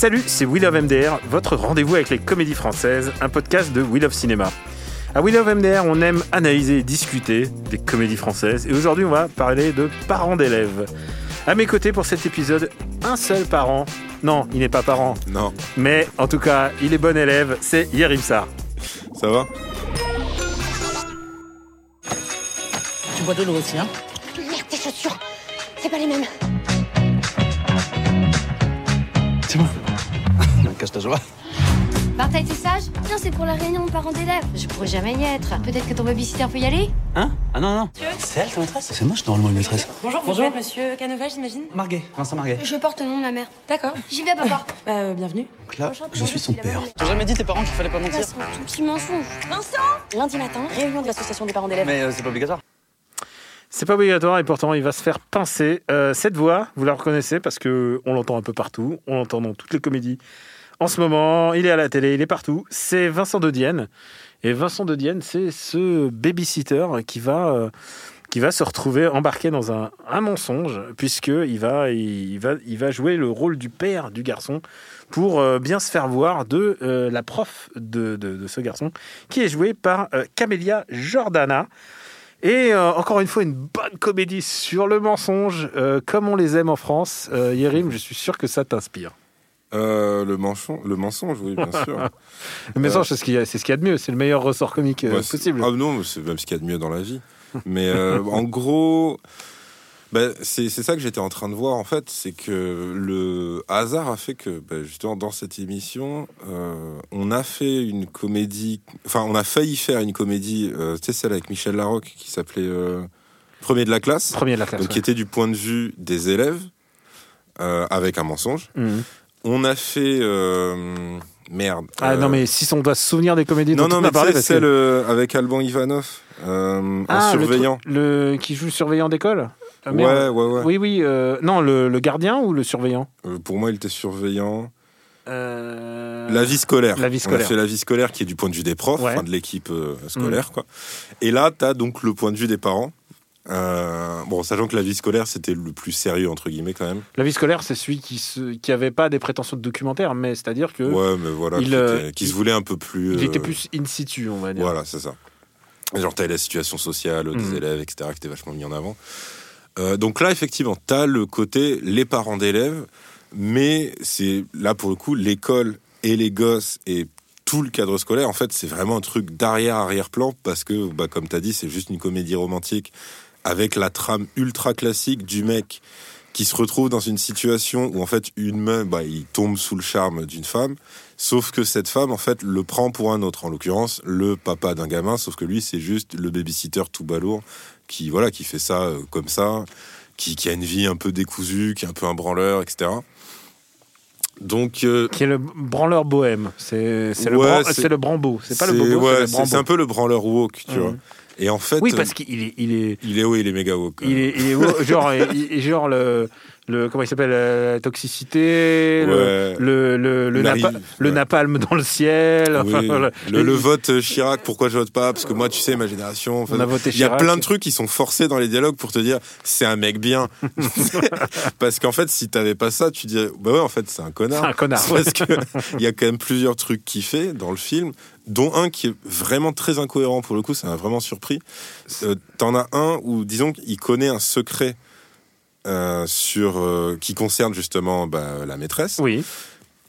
Salut, c'est We Love MDR, votre rendez-vous avec les comédies françaises, un podcast de We Love Cinéma. À We Love MDR, on aime analyser et discuter des comédies françaises. Et aujourd'hui, on va parler de parents d'élèves. À mes côtés pour cet épisode, un seul parent. Non, il n'est pas parent. Non, Mais en tout cas, il est bon élève, c'est Yerim Sar. ça va? Tu bois de l'eau aussi, hein? Merde, tes chaussures C'est pas les mêmes. C'est bon. Cache ta joie. Martha, t'es sage? Non, c'est pour la réunion de parents d'élèves. Je pourrais jamais y être. Peut-être que ton babysitter peut y aller? Hein? Ah non, non. C'est elle ta maîtresse? C'est moi, je suis normalement une maîtresse. Bonjour, vous êtes monsieur Canova, j'imagine Marguet, Vincent Marguet. Je porte le nom de ma mère. D'accord. J'y vais, papa. Bah, euh, bienvenue. Donc là, je suis son père. T'as jamais dit tes parents qu'il fallait pas Ça, mentir c'est un tout petit mensonge. Lundi matin, réunion de l'association des parents d'élèves. Mais euh, c'est pas obligatoire. C'est pas obligatoire et pourtant il va se faire pincer. Euh, cette voix, vous la reconnaissez parce que on l'entend un peu partout, on l'entend dans toutes les comédies. En ce moment, il est à la télé, il est partout. C'est Vincent de Dienne. Et Vincent de Dienne, c'est ce babysitter qui va, euh, qui va se retrouver embarqué dans un, mensonge, puisqu'il va, il va, il va jouer le rôle du père du garçon pour euh, bien se faire voir de euh, la prof de, ce garçon, qui est jouée par Camélia Jordana. Et encore une fois, une bonne comédie sur le mensonge, comme on les aime en France. Euh, Yérim, je suis sûr que ça t'inspire. Euh, le, mensonge, le mensonge, oui, bien sûr. Le mensonge, c'est ce qu'il y ce qu'il y a de mieux. C'est le meilleur ressort comique euh, c'est- possible. Ah non, c'est même ce qu'il y a de mieux dans la vie. Mais euh, en gros, bah, c'est c'est ça que j'étais en train de voir en fait, c'est que le hasard a fait que bah, justement dans cette émission, euh, on a fait une comédie, enfin on a failli faire une comédie, euh, tu sais celle avec Michel Larocque qui s'appelait euh, Premier de la classe, Premier de la classe. donc qui était du point de vue des élèves euh, avec un mensonge. ouais. On a fait euh, merde. Ah euh, non, mais si on doit se souvenir des comédies non, dont non, on mais a parlé, c'est que- celle euh, avec Alban Ivanov, euh, Ah, le surveillant. le, qui joue surveillant d'école Ah, ouais, ouais, ouais. Oui, oui. euh, non, le, le gardien ou le surveillant Euh, pour moi, il était surveillant. Euh, La vie scolaire. La vie On scolaire. a fait la vie scolaire qui est du point de vue des profs, Ouais. enfin, de l'équipe euh, scolaire. Quoi. Et là, tu as donc le point de vue des parents. Euh, bon, sachant que la vie scolaire, c'était le plus sérieux, entre guillemets, quand même. La vie scolaire, c'est celui qui qui avait pas des prétentions de documentaire, mais c'est-à-dire que Ouais, mais voilà, il, qui, euh, était- qui il- se voulait un peu plus. il était euh, plus in situ, on va dire. Voilà, c'est ça. Genre, t'avais la situation sociale des Mhm. élèves, etc., qui était vachement mis en avant. Euh, donc là, effectivement, t'as le côté les parents d'élèves, mais c'est là, pour le coup, l'école et les gosses et tout le cadre scolaire, en fait, c'est vraiment un truc d'arrière-arrière-plan, parce que, bah, comme t'as dit, c'est juste une comédie romantique avec la trame ultra classique du mec qui se retrouve dans une situation où en fait une meuf, bah, il tombe sous le charme d'une femme, sauf que cette femme en fait le prend pour un autre, en l'occurrence le papa d'un gamin, sauf que lui c'est juste le babysitter tout balourd qui voilà qui fait ça euh, comme ça, qui, qui a une vie un peu décousue, qui est un peu un branleur, etc. Donc euh, Qui est le branleur bohème. C'est c'est le, Ouais, bran- le brambo. C'est pas le bobo, ouais, c'est un peu le branleur woke, tu Mhm. vois. Et en fait, Oui, euh, parce qu'il est, il est, il est haut, il est méga woke. il est, il est haut, genre, il- genre le, le, comment il s'appelle, la toxicité, le- Ouais. le, le, le, Naïf, napa- le ouais. napalm dans le ciel. enfin, Oui, voilà. le, vote euh, Chirac, pourquoi je vote pas? Parce que moi, tu sais, ma génération. enfin, On a voté Il y a plein de trucs qui sont forcés dans les dialogues pour te dire c'est un mec bien. Parce qu'en fait, si t'avais pas ça, tu dirais bah ouais, en fait, c'est un connard. C'est un connard. Parce que il y a quand même plusieurs trucs qu'il fait dans le film, dont un qui est vraiment très incohérent pour le coup, ça m'a vraiment surpris. Euh, T'en as un où, disons qu'il connaît un secret euh, sur euh, qui concerne justement bah, la maîtresse Oui.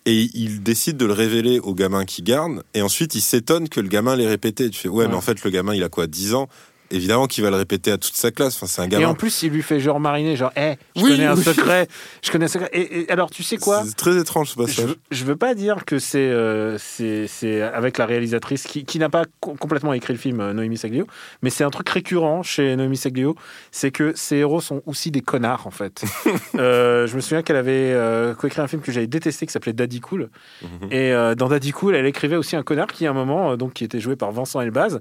et il décide de le révéler au gamin qui garde et ensuite il s'étonne que le gamin l'ait répété tu fais ouais, Ouais. mais en fait le gamin il a quoi 10 ans? Évidemment qu'il va le répéter à toute sa classe. Enfin, c'est un Et gamin. en plus, il lui fait genre mariner, genre, hé, je Oui, connais un oui. secret, je connais un secret. Et, et alors, tu sais quoi C'est très étrange ce je, passage. veux- je veux pas dire que c'est euh, c'est avec la réalisatrice qui, qui n'a pas co- complètement écrit le film, euh, Noémie Saglio, mais c'est un truc récurrent chez Noémie Saglio, c'est que ses héros sont aussi des connards en fait. Euh, je me souviens qu'elle avait euh, coécrit un film que j'avais détesté qui s'appelait Daddy Cool, Mhm. et euh, dans Daddy Cool, elle écrivait aussi un connard qui à un moment, donc qui était joué par Vincent Elbaz,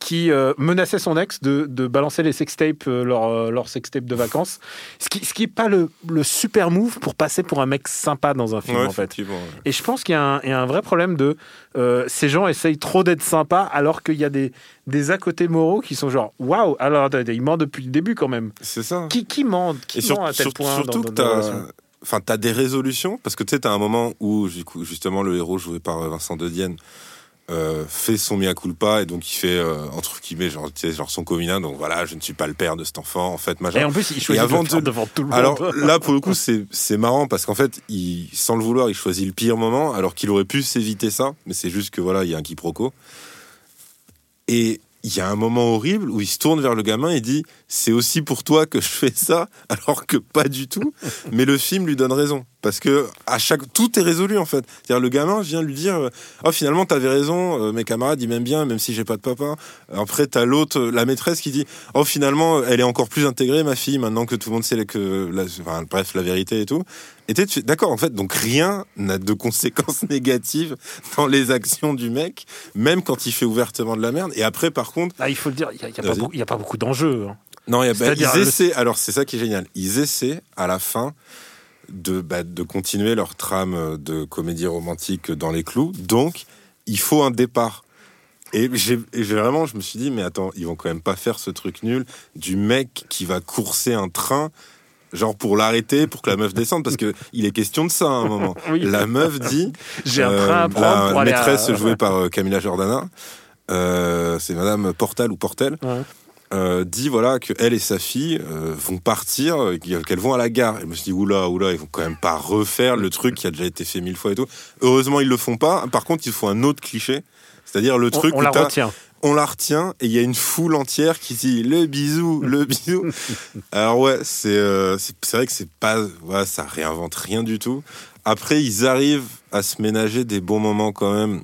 qui euh, menaçait son ex de, de balancer les sextapes, euh, leur, euh, leur sextape de vacances. Ce qui, ce qui pas le, le super move pour passer pour un mec sympa dans un film, Ouais, en fait. ouais. Et je pense qu'il y, a un- il y a un vrai problème de euh, ces gens essayent trop d'être sympas alors qu'il y a des, des à côté moraux qui sont genre waouh alors il ment depuis le début quand même C'est ça. qui, qui ment qui Et sur- ment à tel sur- point surtout dans, que dans- relation enfin, t'as des résolutions parce que tu sais, t'as un moment où du coup, justement le héros joué par Vincent De Dienne euh, fait son mea culpa et donc il fait euh, entre guillemets genre, tu sais, genre son communard donc voilà je ne suis pas le père de cet enfant en fait machin. et en plus il choisit avant de le faire de- devant tout le Alors monde là, pour le coup, c'est c'est marrant parce qu'en fait, il, sans le vouloir, il choisit le pire moment, alors qu'il aurait pu s'éviter ça. Mais c'est juste que voilà, il y a un quiproquo. Et il y a un moment horrible où il se tourne vers le gamin et dit C'est aussi pour toi que je fais ça, alors que pas du tout. Mais le film lui donne raison. Parce que à chaque tout est résolu en fait. C'est-à-dire le gamin vient lui dire euh, Oh finalement t'avais raison, euh, mes camarades ils m'aiment bien même si j'ai pas de papa. Après t'as l'autre, euh, la maîtresse qui dit Oh finalement elle est encore plus intégrée ma fille maintenant que tout le monde sait que bref la vérité et tout. Tu- d'accord en fait donc rien n'a de conséquences négatives dans les actions du mec, même quand il fait ouvertement de la merde. Et après par contre Ah, il faut le dire il n'y a, il y a pas beaucoup- il y a pas beaucoup d'enjeux hein. non, il y a- bah, ils le- essaient. Alors c'est ça qui est génial. Ils essaient à la fin de bah, de continuer leur trame de comédie romantique dans les clous. Donc il faut un départ. Et j'ai vraiment, je me suis dit, mais attends, ils vont quand même pas faire ce truc nul du mec qui va courser un train. Genre pour l'arrêter, pour que la meuf descende, parce que il est question de ça à un moment. Oui. La meuf dit, j'ai un euh, train à prendre la pour aller à- maîtresse jouée par euh, Camilla Jordana, euh, c'est Madame Portal ou Portel, Ouais. euh, dit voilà que elle et sa fille euh, vont partir, qu'elles vont à la gare. Et je me suis dit oula oula, ils vont quand même pas refaire le truc qui a déjà été fait mille fois et tout. Heureusement ils le font pas. Par contre il faut un autre cliché, c'est-à-dire le on, truc on où la retient on la retient et il y a une foule entière qui dit le bisou, le bisou. Alors ouais, c'est euh, c'est c'est vrai que c'est pas ouais, ça réinvente rien du tout. Après ils arrivent à se ménager des bons moments quand même.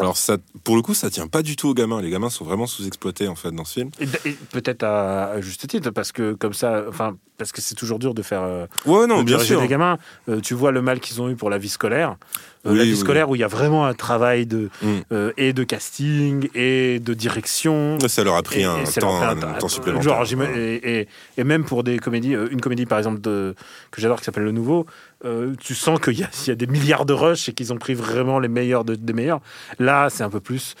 Alors ça pour le coup ça tient pas du tout aux gamins. Les gamins sont vraiment sous-exploités en fait dans ce film. et, d- et peut-être à, à juste titre parce que comme ça enfin parce que c'est toujours dur de faire euh, Ouais non de bien sûr. des gamins Euh, tu vois le mal qu'ils ont eu pour la vie scolaire Euh, Oui, la vie oui, scolaire où il y a vraiment un travail de Mm. euh, et de casting et de direction Ça leur a pris Et- un, et temps, leur fait un un- temps supplémentaire. Genre, et, même pour des comédies, une comédie par exemple de, que j'adore qui s'appelle Le Nouveau, tu sens qu'il y, a- il y a des milliards de rushs et qu'ils ont pris vraiment les meilleurs de- des meilleurs. Là, c'est un peu plus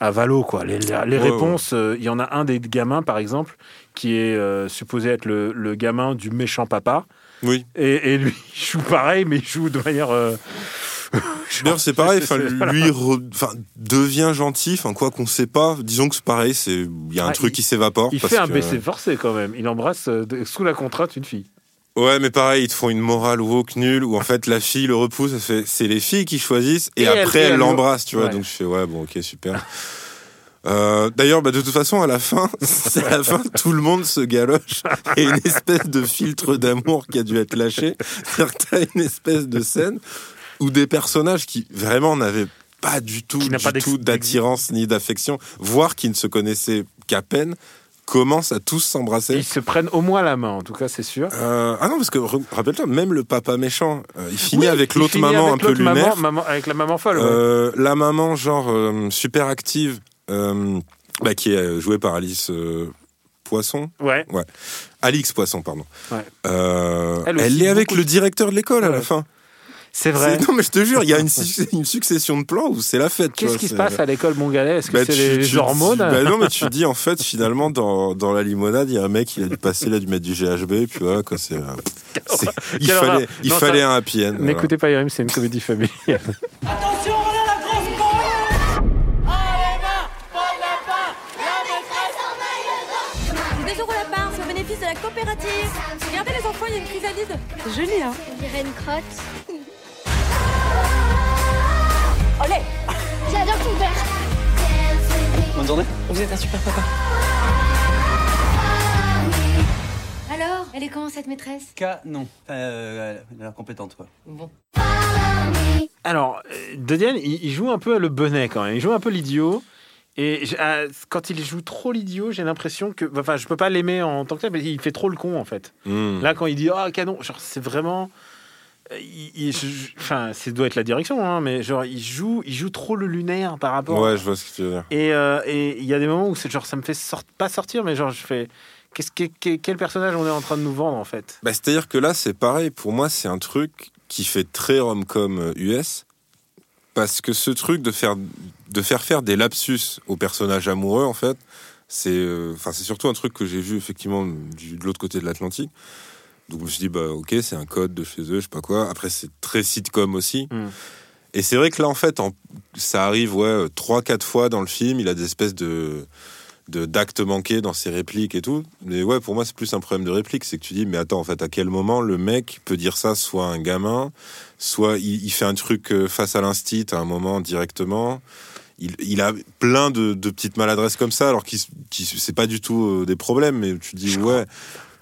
à valo, quoi. Les, les- les Ouais, réponses, euh, il y en a un des gamins par exemple qui est euh, supposé être le, le gamin du méchant papa. Oui. Et, et lui, il joue pareil, mais il joue de manière. euh, D'ailleurs, c'est pareil. Enfin, lui, re- enfin, devient gentil. Enfin, quoi qu'on sait pas. Disons que c'est pareil. C'est, il y a un Ah, truc il- qui s'évapore. Il parce fait un que- baiser forcé quand même. Il embrasse sous la contrainte une fille. Ouais, mais pareil, ils te font une morale woke nulle où en fait la fille le repousse. C'est les filles qui choisissent et, après elle l'embrasse, tu vois. Ouais. Donc je fais ouais, bon, ok, super. Euh, D'ailleurs, bah, de toute façon, à la fin, à la fin, tout le monde se galoche et une espèce de filtre d'amour qui a dû être lâché. C'est-à-dire une espèce de scène où des personnages qui vraiment n'avaient pas du tout, du pas tout d'attirance ni d'affection, voire qui ne se connaissaient qu'à peine, commencent à tous s'embrasser. Ils se prennent au moins la main, en tout cas, c'est sûr. Euh, ah non, parce que rappelle-toi, même le papa méchant, euh, il finit Oui, avec l'autre maman avec un peu maman- lunaire. maman- avec la maman folle. ouais. Euh, la maman, genre, super active, bah, qui est jouée par Alice Poisson. Ouais. Alix Poisson, pardon. Ouais. Elle elle est avec le directeur de l'école à la Ouais. fin. C'est vrai. Non, mais je te jure, il y a une, suc- une succession de plans où c'est la fête. Qu'est-ce qui se passe à l'école Montgalais Est-ce que Bah, c'est les, hormones? dis- bah non, mais tu dis en fait, finalement, dans, dans la limonade, il y a un mec, il a dû passer, il a dû mettre du GHB, et puis voilà, quoi, c'est. euh, il fallait, il Non, fallait ça- un happy end. voilà. N'écoutez pas Yerim, c'est une comédie familiale. Attention, voilà la grosse bombe Des euros la part, c'est au bénéfice de la coopérative. Regardez les enfants, il y a une chrysalide. C'est joli, hein On dirait une crotte. Olé J'adore ton père Bonne journée. Vous êtes un super papa. Alors, elle est comment cette maîtresse? Canon. Euh, elle a l'air compétente, quoi. Bon. Alors, euh, Dodiane, il joue un peu le bonnet quand même. Il joue un peu l'idiot. Et euh, quand il joue trop l'idiot, j'ai l'impression que. Enfin, je peux pas l'aimer en tant que tel, mais il fait trop le con en fait. Hmm. Là, quand il dit Ah, oh, canon, genre, c'est vraiment euh, il- il- je- je- Enfin, ça doit être la direction, hein, mais genre, il joue, il joue trop le lunaire par rapport. Ouais, je vois ce que tu veux dire. Et euh, et il y a des moments où c'est genre, ça me fait sort- pas sortir, mais genre, je fais. Qu'est-ce que, que- quel personnage on est en train de nous vendre en fait? Bah, C'est-à-dire que là, c'est pareil. Pour moi, c'est un truc qui fait très rom-com euh, US. Parce que ce truc de faire, de faire faire des lapsus aux personnages amoureux, en fait, c'est euh, enfin c'est surtout un truc que j'ai vu effectivement du, de l'autre côté de l'Atlantique. Donc je me suis dit, bah ok, c'est un code de chez eux, je sais pas quoi. Après, c'est très sitcom aussi. Mm. Et c'est vrai que là, en fait, en- ça arrive ouais, trois, quatre fois dans le film. Il a des espèces de d'actes manqués dans ses répliques et tout. Mais ouais, pour moi, c'est plus un problème de réplique. C'est que tu dis, mais attends, en fait, à quel moment le mec peut dire ça Soit un gamin, soit il, il fait un truc euh, face à l'instit à un moment directement. Il, il a plein de, de petites maladresses comme ça, alors qu'il qui c'est pas du tout euh, des problèmes, mais tu dis, ouais.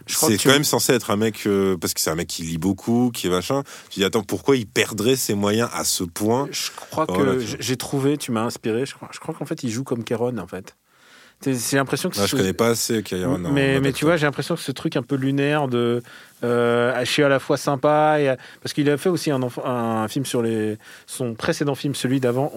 C'est quand même censé être un mec, euh, parce que c'est un mec qui lit beaucoup, qui est machin. Tu dis, attends, pourquoi il perdrait ses moyens à ce point Je crois que vois. j'ai trouvé, tu m'as inspiré, je crois, je crois qu'en fait, il joue comme Kéron en fait. J'ai l'impression que Ah, Je connais pas assez Kyron. non, mais, mais tu vois, j'ai l'impression que ce truc un peu lunaire de. Euh, je suis à la fois sympa. Et, parce qu'il a fait aussi un, enfant- un film sur les, son précédent film, celui d'avant.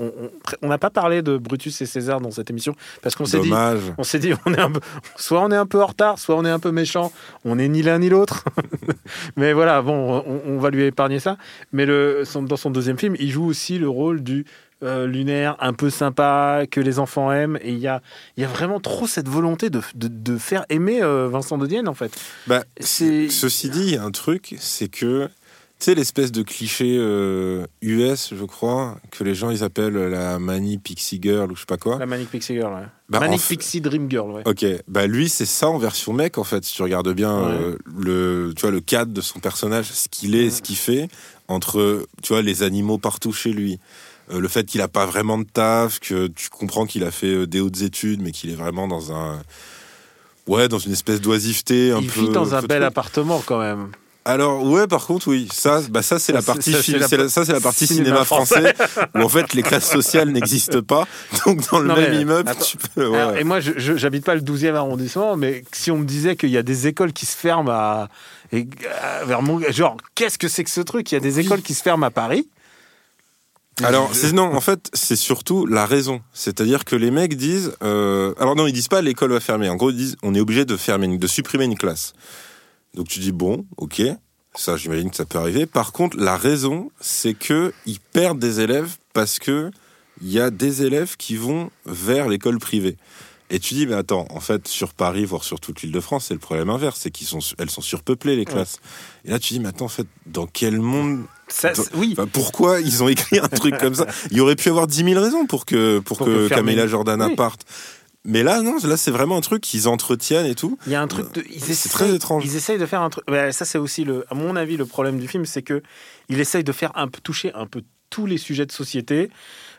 On n'a pas parlé de Brutus et César dans cette émission parce qu'on s'est dit. Dommage. On s'est dit, on est un peu, soit on est un peu en retard, soit on est un peu méchant. On n'est ni l'un ni l'autre. Mais voilà, bon, on, on va lui épargner ça. Mais le, son- dans son deuxième film, il joue aussi le rôle du euh, lunaire, un peu sympa, que les enfants aiment. Et il y a, y a vraiment trop cette volonté de, de, de faire aimer euh, Vincent de Dienne, en fait. Bah, Ceci dit, il y a un truc, c'est que, tu sais, l'espèce de cliché euh, US, je crois, que les gens ils appellent la Mani Pixie Girl ou je sais pas quoi. La Manic Pixie Girl, ouais. Bah, Manic f- Pixie Dream Girl, ouais. Ok, bah lui c'est ça en version mec en fait. Si tu regardes bien Ouais. euh, le, tu vois le cadre de son personnage, ce qu'il est, ce qu'il fait, entre tu vois les animaux partout chez lui, euh, le fait qu'il a pas vraiment de taf, que tu comprends qu'il a fait euh, des hautes études, mais qu'il est vraiment dans un ouais dans une espèce d'oisiveté un Il peu. vit dans un bel truc. appartement, quand même. Alors ouais, par contre oui, ça, bah ça c'est la partie, ça, la c'est la- pa- ça c'est la partie cinéma cinéma, français. français, où en fait les classes sociales n'existent pas. Donc dans le Non, même mais, immeuble, attends. tu peux. ouais. Alors, et moi, je j'habite pas le 12e arrondissement, mais si on me disait qu'il y a des écoles qui se ferment à, et, à- vers mon, genre, qu'est-ce que c'est que ce truc? Il y a des écoles qui se ferment à Paris. Alors c'est non, en fait c'est surtout la raison. C'est-à-dire que les mecs disent, euh, alors non ils disent pas l'école va fermer. En gros ils disent on est obligé de fermer, de supprimer une classe. Donc tu dis bon, ok, ça j'imagine que ça peut arriver. Par contre la raison c'est que ils perdent des élèves parce que il y a des élèves qui vont vers l'école privée. Et tu dis, mais attends, en fait, sur Paris, voire sur toute l'île de France, c'est le problème inverse, c'est qu'ils sont, elles sont surpeuplées, les classes. Et là, tu dis, mais attends, en fait, dans quel monde, Ça, oui. Enfin, pourquoi ils ont écrit un truc comme ça Il y aurait pu y avoir 10 000 raisons pour que, pour Pour que, Camilla Jordana Oui. parte. Mais là, non, là, c'est vraiment un truc qu'ils entretiennent et tout. Il y a un truc de, ils C'est essayent- très étrange. Ils essayent de faire un truc. ça, c'est aussi le, à mon avis, le problème du film, c'est que il essaye de faire un peu toucher un peu tous les sujets de société.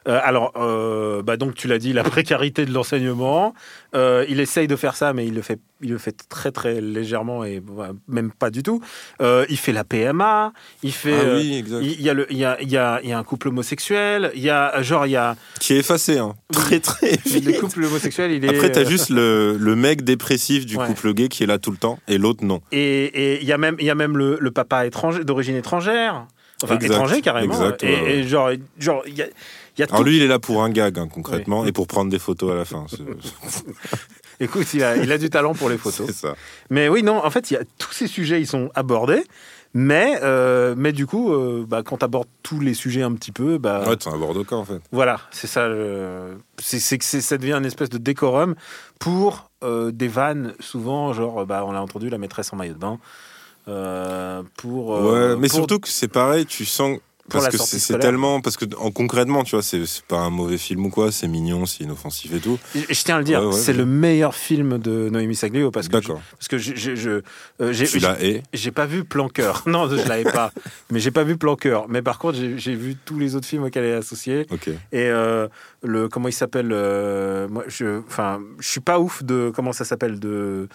Euh, alors, euh, bah donc tu l'as dit, la précarité de l'enseignement. Euh, il essaye de faire ça, mais il le fait, il le fait très très légèrement et bah, même pas du tout. Il fait la PMA. Il fait. Ah oui, exact. il y, a le, il, y a, il, y a, il y a un couple homosexuel, il y a genre il y a Qui est effacé, hein. Très, très le vite. couple homosexuel, il est Après, t'as juste le, le mec dépressif du Ouais. couple gay qui est là tout le temps et l'autre non. Et et il y a même, il y a même le, le papa étranger, d'origine étrangère. Enfin, Exact, étranger carrément. exact, et, ouais, et genre, genre, il y a, y a Alors tout. lui, il est là pour un gag, hein, concrètement, et pour prendre des photos à la fin. Écoute, il a, il a du talent pour les photos. c'est ça. Mais oui, non, en fait, il y a tous ces sujets, ils sont abordés. Mais, euh, mais du coup, euh, bah, quand tu abordes tous les sujets un petit peu, bah, Ouais, c'est un Bordeaux en fait. voilà, c'est ça. C'est que ça devient une espèce de décorum pour euh, des vannes, souvent, genre, bah, on l'a entendu, la maîtresse en maillot de bain. pour, ouais, mais pour- surtout que c'est pareil, tu sens. Pour Parce la que sortie c'est tellement. Parce que en, concrètement, tu vois, c'est pas un mauvais film ou quoi, c'est mignon, c'est inoffensif et tout. Je tiens à le dire, Ouais, ouais, c'est ouais. le meilleur film de Noémie Saglio parce que je- parce que je, euh, j'ai pas vu Plan Cœur. Non, je l'avais pas. Mais j'ai pas vu Plan Cœur. Mais par contre, j'ai vu tous les autres films auxquels elle est associée. Ok. Et euh, le comment il s'appelle euh, Moi, je, enfin, je suis pas ouf de comment ça s'appelle de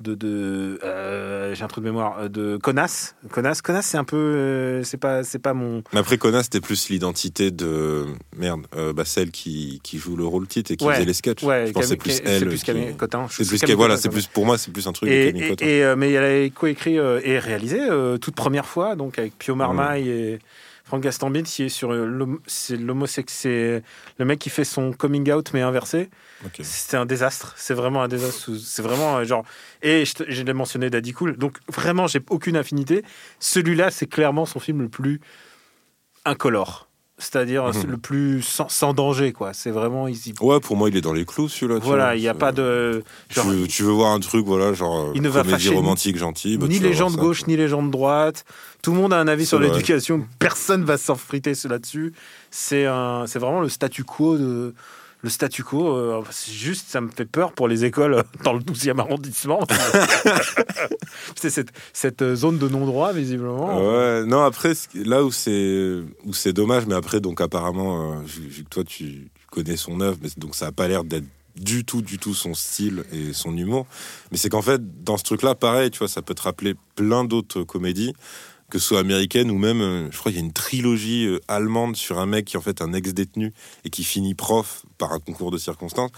de, de euh, j'ai un trou de mémoire euh, de Connasse. Connasse, Connasse, c'est un peu, euh, c'est pas, c'est pas mon. Mais après, Conas, c'était plus l'identité de. Merde, euh, bah, celle qui, qui joue le rôle titre et qui Ouais. faisait les sketchs. Ouais, je pense que c'est Camille- plus elle. C'est plus qui- Camille Cotin. C'est plus Camille voilà, c'est plus pour moi, c'est plus un truc de Et, Cotin. et, mais elle a coécrit et réalisé toute première fois, donc avec Pio Marmaille et Franck Gastambide, qui est sur euh, c'est l'homosex, c'est le mec qui fait son coming out mais inversé. C'est un désastre. C'est vraiment un désastre. C'est vraiment euh, genre. Et je, je l'ai mentionné Daddy Cool. Donc vraiment, j'ai aucune affinité. Celui-là, c'est clairement son film le plus incolore. C'est-à-dire Mhm. le plus sans, sans danger, quoi. C'est vraiment easy. Ouais, pour moi, il est dans les clous, celui-là. Voilà, il n'y a pas de. Tu genre, veux, tu veux voir un truc, voilà, genre Il ne va fâcher romantique gentille. bah, ni les gens de ça. gauche, ni les gens de droite. Tout le monde a un avis sur l'éducation. Personne va s'en friter là-dessus. C'est un, c'est vraiment le statu quo de. Le statu quo, euh, c'est juste, ça me fait peur pour les écoles euh, dans le 12e arrondissement. c'est cette, cette zone de non-droit, visiblement. Ouais, non, après, là où c'est où c'est dommage, mais après, donc apparemment, euh, vu, que toi, tu, connais son œuvre, mais donc ça a pas l'air d'être du tout, du tout son style et son humour. Mais c'est qu'en fait, dans ce truc-là, pareil, tu vois, ça peut te rappeler plein d'autres comédies, que ce soit américaines ou même, euh, je crois, qu'il y a une trilogie euh, allemande sur un mec qui est en fait un ex-détenu et qui finit prof par un concours de circonstances.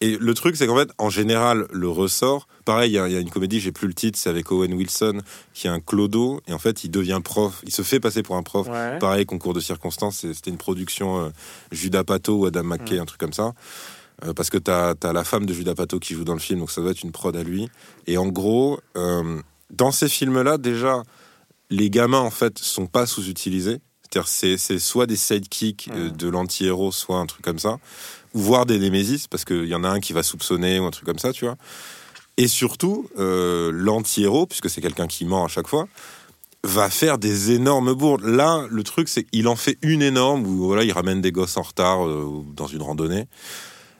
Et le truc, c'est qu'en fait, en général, le ressort, pareil, il y, a- il y a une comédie, j'ai plus le titre, c'est avec Owen Wilson, qui est un clodo, et en fait, il devient prof, il se fait passer pour un prof. Ouais. Pareil, concours de circonstances, c'était une production euh, Judas Pato ou Adam McKay, un truc comme ça. Parce que t'as as la femme de Judas Pato qui joue dans le film, donc ça doit être une prod à lui. Et en gros, euh, dans ces films-là, déjà, les gamins, en fait, sont pas sous-utilisés. C'est-à-dire, c'est c'est soit des sidekicks euh, de l'anti-héros, soit un truc comme ça. Ou voire des némésis, parce qu'il y en a un qui va soupçonner ou un truc comme ça, tu vois. Et surtout, euh, l'anti-héros, puisque c'est quelqu'un qui ment à chaque fois, va faire des énormes bourdes. Là, le truc, c'est qu'il en fait une énorme où voilà, il ramène des gosses en retard euh, dans une randonnée.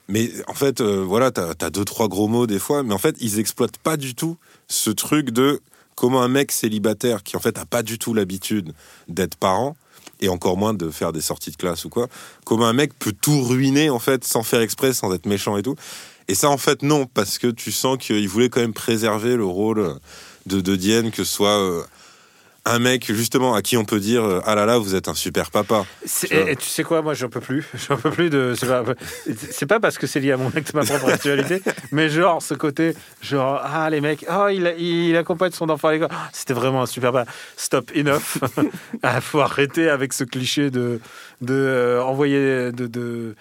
Mais en fait, euh, voilà, t'as as deux trois gros mots des fois, mais en fait, ils exploitent pas du tout ce truc de comment un mec célibataire qui en fait a pas du tout l'habitude d'être parent et encore moins de faire des sorties de classe ou quoi, comment un mec peut tout ruiner en fait sans faire exprès, sans être méchant et tout. Et ça, en fait, non, parce que tu sens qu'il voulait quand même préserver le rôle de, de Diane, que ce soit euh, un mec, justement, à qui on peut dire euh, Ah là là, vous êtes un super papa. Tu et, et tu sais quoi, moi j'en peux plus. J'en peux plus de. C'est pas, parce que c'est lié à mon ex, ma propre actualité, mais genre ce côté, genre ah les mecs, oh il, accompagne son enfant à l'école. Ah, C'était vraiment un super. pas. Stop, enough. ah, faut arrêter avec ce cliché de de euh, envoyer de. de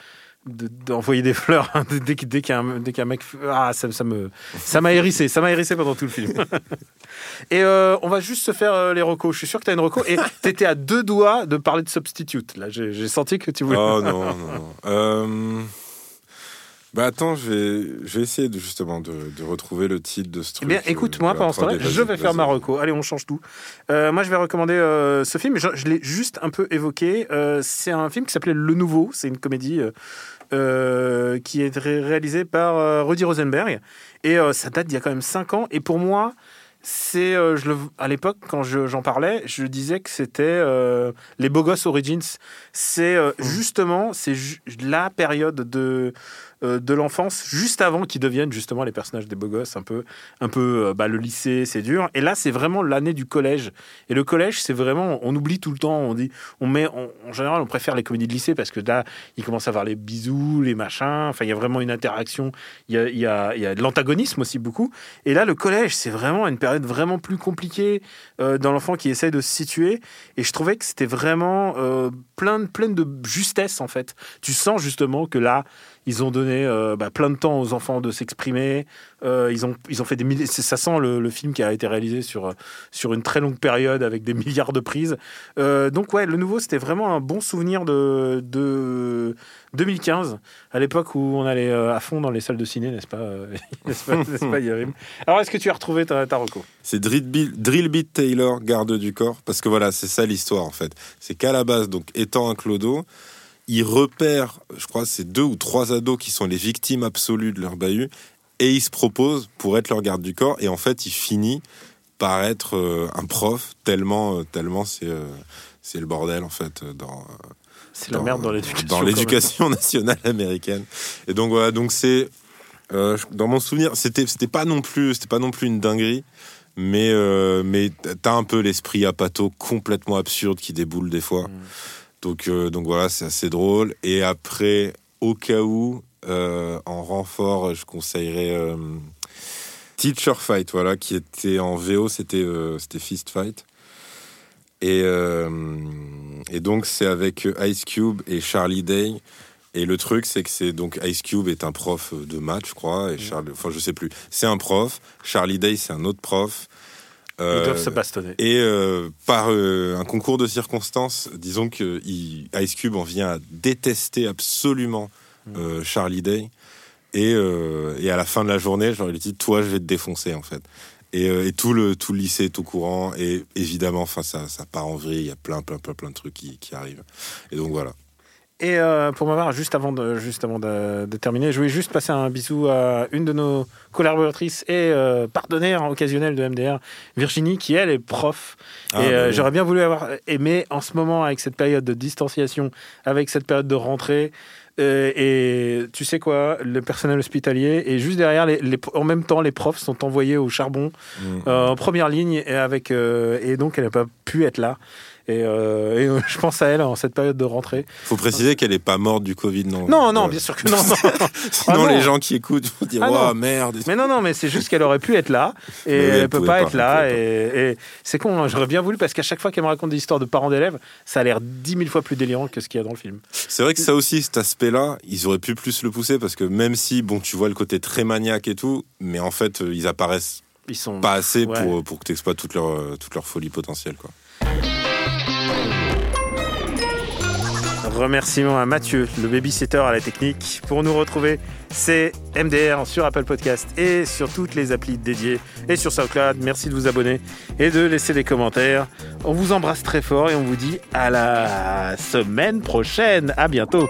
de- d'envoyer des fleurs hein, dès, qu'un mec ah ça, ça me ça m'a hérissé ça m'a hérissé pendant tout le film. Et euh, on va juste se faire euh, les recos. Je suis sûr que tu as une reco. Et t'étais à deux doigts de parler de substitute. Là j'ai senti que tu voulais Oh non, non, non. Euh, Bah attends, je vais, je vais essayer de, justement de, de retrouver le titre de ce Eh truc. bien, écoute-moi euh, pendant ce temps-là, je vais faire ma reco. Allez, on change tout. Euh, moi, je vais recommander euh, ce film. Je, je l'ai juste un peu évoqué. Euh, c'est un film qui s'appelait Le Nouveau. C'est une comédie qui est ré- réalisée par Rudy Rosenberg. Et ça date d'il y a quand même 5 ans. Et pour moi, c'est euh, je le, à l'époque quand je- j'en parlais, je disais que c'était euh, les beaux gosses Origins. C'est euh, justement c'est ju- la période de euh, de l'enfance juste avant qu'ils deviennent justement les personnages des beaux gosses un peu un peu euh, bah, le lycée c'est dur. Et là c'est vraiment l'année du collège. Et le collège c'est vraiment on oublie tout le temps on dit on met en général on préfère les comédies de lycée parce que là il commence à avoir les bisous les machins. Enfin il y a vraiment une interaction il y a, y a, y a de l'antagonisme aussi beaucoup. Et là le collège c'est vraiment une période vraiment plus compliquée euh, dans l'enfant qui essaye de se situer. Et je trouvais que c'était vraiment plein de pleine de justesse en fait. Tu sens justement que là ils ont donné euh, bah, plein de temps aux enfants de s'exprimer. Euh, ils, ont, ils ont fait des milliers. Ça sent le, film qui a été réalisé sur, sur une très longue période avec des milliards de prises. Euh, donc, ouais, le nouveau, c'était vraiment un bon souvenir de, de 2015, à l'époque où on allait à fond dans les salles de ciné, n'est-ce pas, n'est-ce pas, Yérim Alors, est-ce que tu as retrouvé ta, ta reco? C'est Drillbeat Taylor, garde du corps, parce que voilà, c'est ça l'histoire en fait. C'est qu'à la base, donc étant un clodo, il repère, je crois, c'est deux ou trois ados qui sont les victimes absolues de leur bahut, et il se propose pour être leur garde du corps, et en fait, il finit par être euh, un prof, tellement, euh, tellement c'est euh, c'est le bordel en fait dans. C'est la merde dans l'éducation. dans l'éducation nationale américaine. Et donc voilà, donc c'est dans mon souvenir, c'était c'était pas non plus c'était pas non plus une dinguerie, mais mais t'as un peu l'esprit apato complètement absurde qui déboule des fois. Donc euh, donc voilà, c'est assez drôle. Et après, au cas où, euh, en renfort, je conseillerais euh, Teacher Fight, voilà, qui était en VO, c'était c'était Fist Fight. Et, et donc c'est avec Ice Cube et Charlie Day. Et le truc, c'est que c'est donc Ice Cube est un prof de maths, je crois, et Charlie, enfin je sais plus. C'est un prof. Charlie Day, c'est un autre prof. Ils Euh, doivent se bastonner. et euh, par euh, un concours de circonstances, disons que Ice Cube en vient à détester absolument euh, Charlie Day. Et, euh, et à la fin de la journée, il lui dit Toi, je vais te défoncer, en fait. Et, euh, et tout, le, tout le lycée est au courant. Et évidemment, enfin, ça, ça part en vrille. Il y a plein, plein, plein, plein de trucs qui, qui arrivent. Et donc voilà. Et euh, pour ma part, juste avant, de, juste avant de, de terminer, je voulais juste passer un bisou à une de nos collaboratrices et euh, partenaires occasionnels de MDR, Virginie, qui elle est prof. Ah, et bah euh, j'aurais bien voulu avoir aimé en ce moment, avec cette période de distanciation, avec cette période de rentrée. euh, et tu sais quoi, le personnel hospitalier et juste derrière, les, les- en même temps, les profs sont envoyés au charbon Mm. euh, en première ligne et avec euh, et donc elle n'a pas pu être là. Et, euh, et, euh, je pense à elle en cette période de rentrée. Faut préciser qu'elle est pas morte du Covid, non Non, non, Ouais. bien sûr que non. non. Sinon, Ah non. les gens qui écoutent vont dire Ah Oh merde. Mais non, non, mais c'est juste qu'elle aurait pu être là et Mais elle, elle peut pas pas, être là. Et, et c'est con, hein, j'aurais bien voulu parce qu'à chaque fois qu'elle me raconte des histoires de parents d'élèves, ça a l'air dix mille fois plus délirant que ce qu'il y a dans le film. C'est vrai que ça aussi, cet aspect-là, ils auraient pu plus le pousser parce que même si, bon, tu vois le côté très maniaque et tout, mais en fait, euh, ils apparaissent Ils sont pas assez Ouais. pour, pour que tu exploites toute leur, euh, toute leur folie potentielle. Quoi. Remerciements à Mathieu, le babysitter à la technique. Pour nous retrouver, c'est MDR sur Apple Podcast et sur toutes les applis dédiées et sur SoundCloud. Merci de vous abonner et de laisser des commentaires. On vous embrasse très fort et on vous dit à la semaine prochaine. À bientôt.